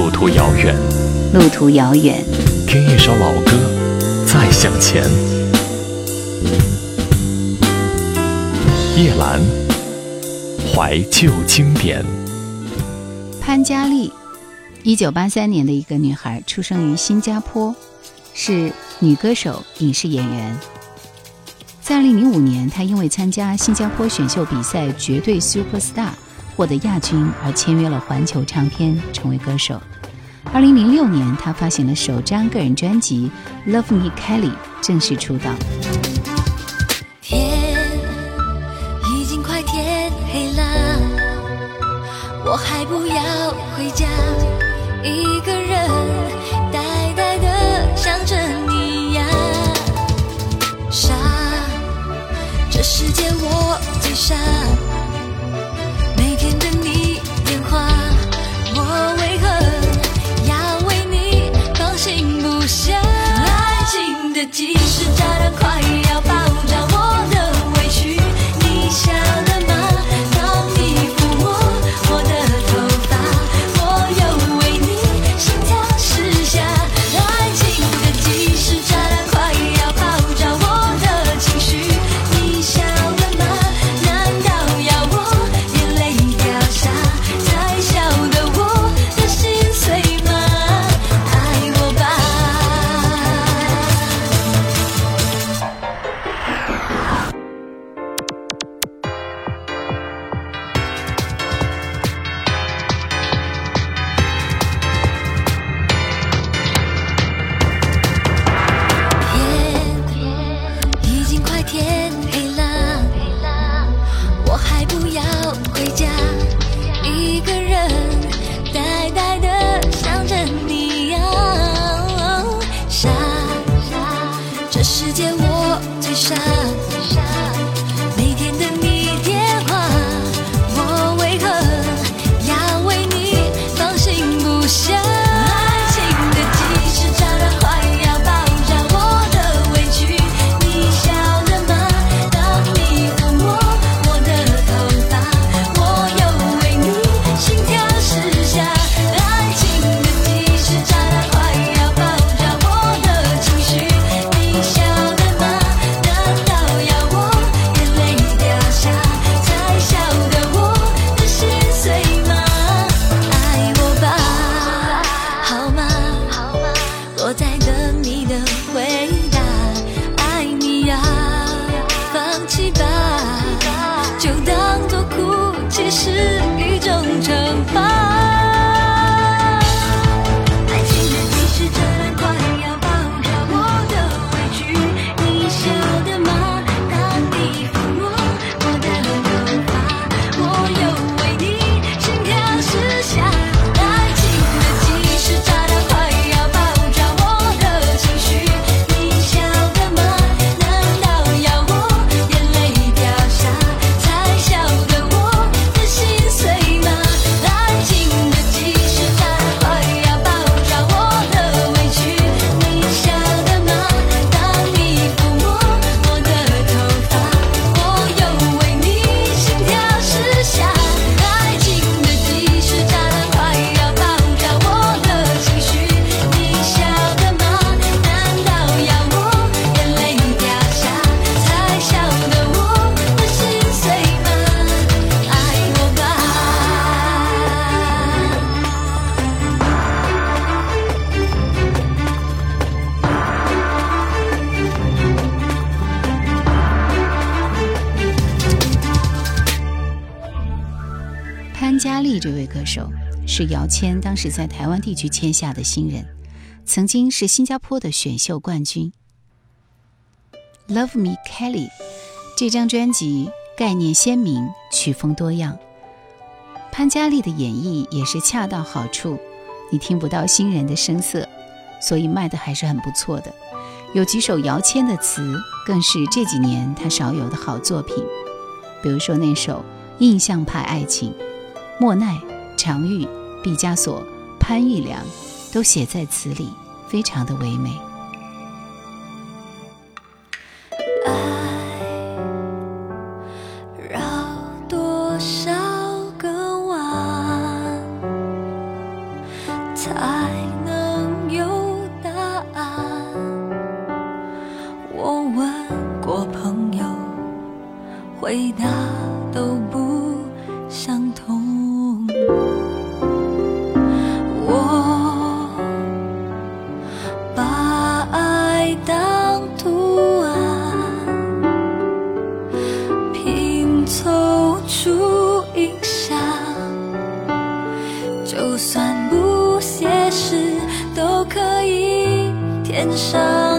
路途遥远，路途遥远，听一首老歌，再向前。叶兰，怀旧经典。潘嘉丽，一九八三年的一个女孩，出生于新加坡，是女歌手、影视演员。在二零零五年，她因为参加新加坡选秀比赛《绝对 Super Star》获得亚军而签约了环球唱片，成为歌手。二零零六年，他发行了首张个人专辑《Love Me Kelly》，正式出道。天已经快天黑了，我还不要回家，一个人呆呆的想着你呀。傻，这世界我最傻，嘉丽这位歌手是姚谦当时在台湾地区签下的新人，曾经是新加坡的选秀冠军。《Love Me Kelly》这张专辑概念鲜明，曲风多样，潘嘉丽的演绎也是恰到好处，你听不到新人的声色，所以卖的还是很不错的。有几首姚谦的词，更是这几年他少有的好作品，比如说那首《印象派爱情》。莫奈、常玉、毕加索、潘玉良都写在词里，非常的唯美。影响。就算不写诗，都可以填上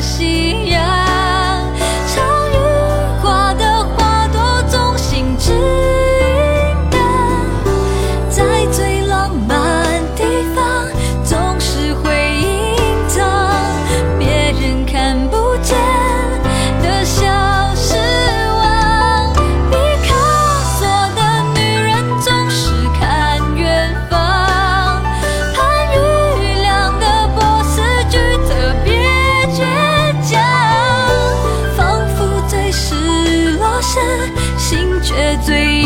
心。却最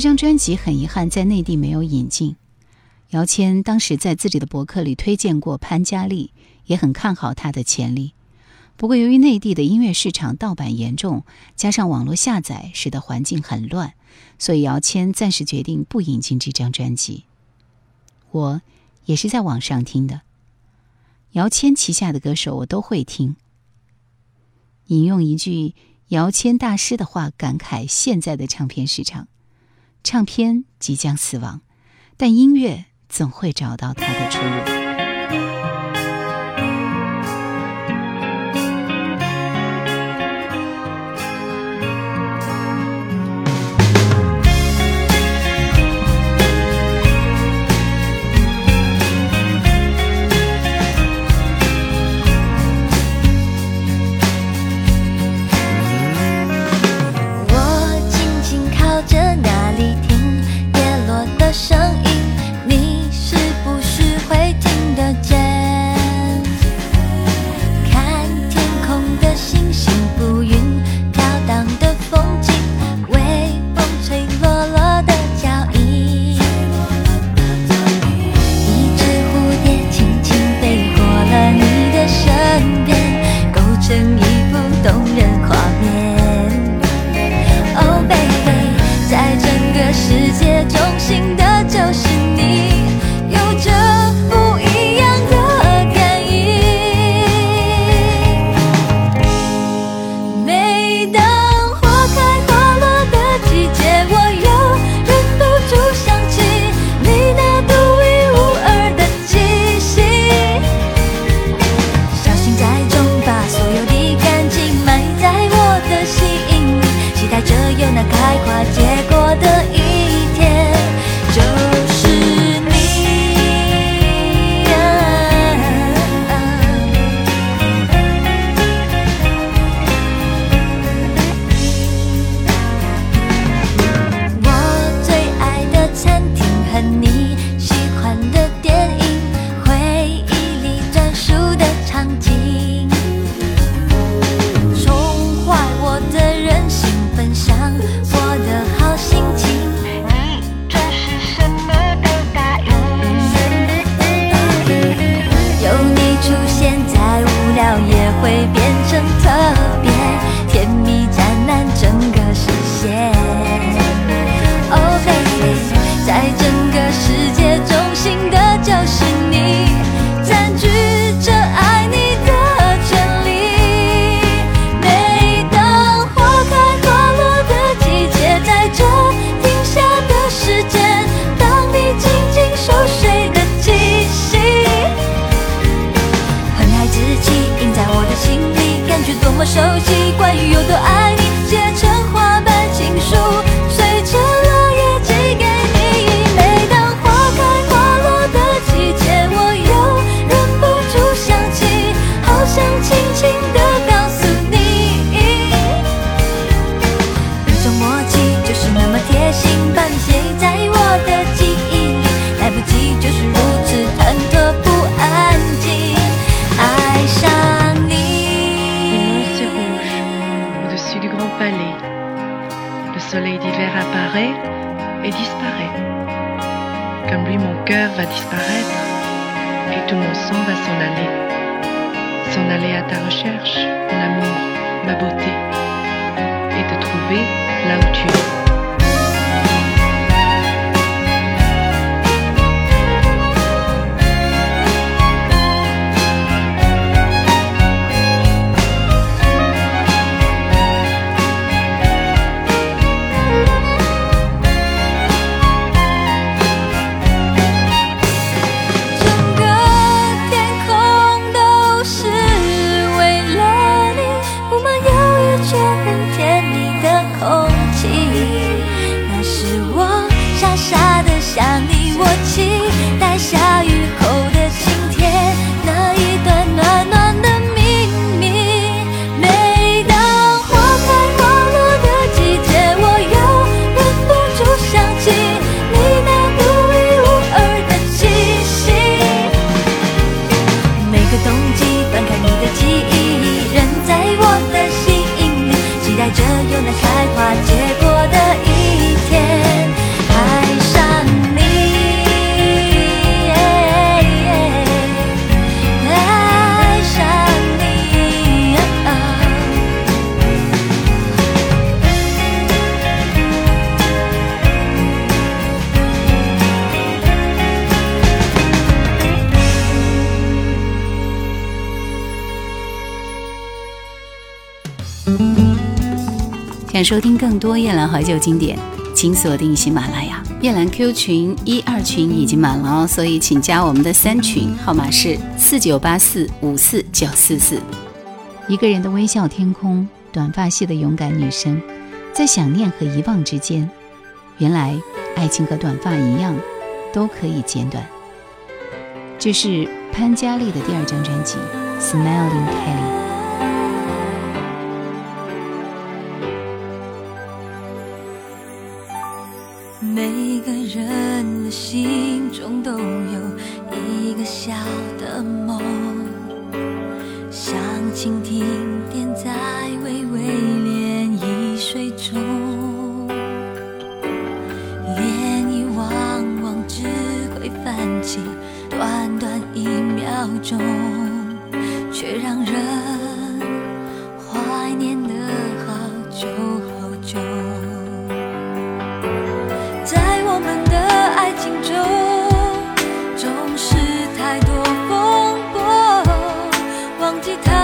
这张专辑很遗憾在内地没有引进。姚谦当时在自己的博客里推荐过潘嘉丽，也很看好她的潜力。不过由于内地的音乐市场盗版严重，加上网络下载，使得环境很乱，所以姚谦暂时决定不引进这张专辑。我也是在网上听的。姚谦旗下的歌手我都会听。引用一句姚谦大师的话，感慨现在的唱片市场。唱片即将死亡，但音乐总会找到它的出路。手。et disparaît. Comme lui, mon cœur va disparaître et tout mon sang va s'en aller. S'en aller à ta recherche, mon amour, ma beauté, et te trouver là où tu es. 想收听更多夜兰怀旧经典，请锁定喜马拉雅。夜兰 Q 群一二群已经满了哦，所以请加我们的三群，号码是四九八四五四九四四。一个人的微笑，天空，短发系的勇敢女生，在想念和遗忘之间，原来爱情和短发一样，都可以剪短。这是潘嘉丽的第二张专辑《Smiling Kelly》。心 딴짓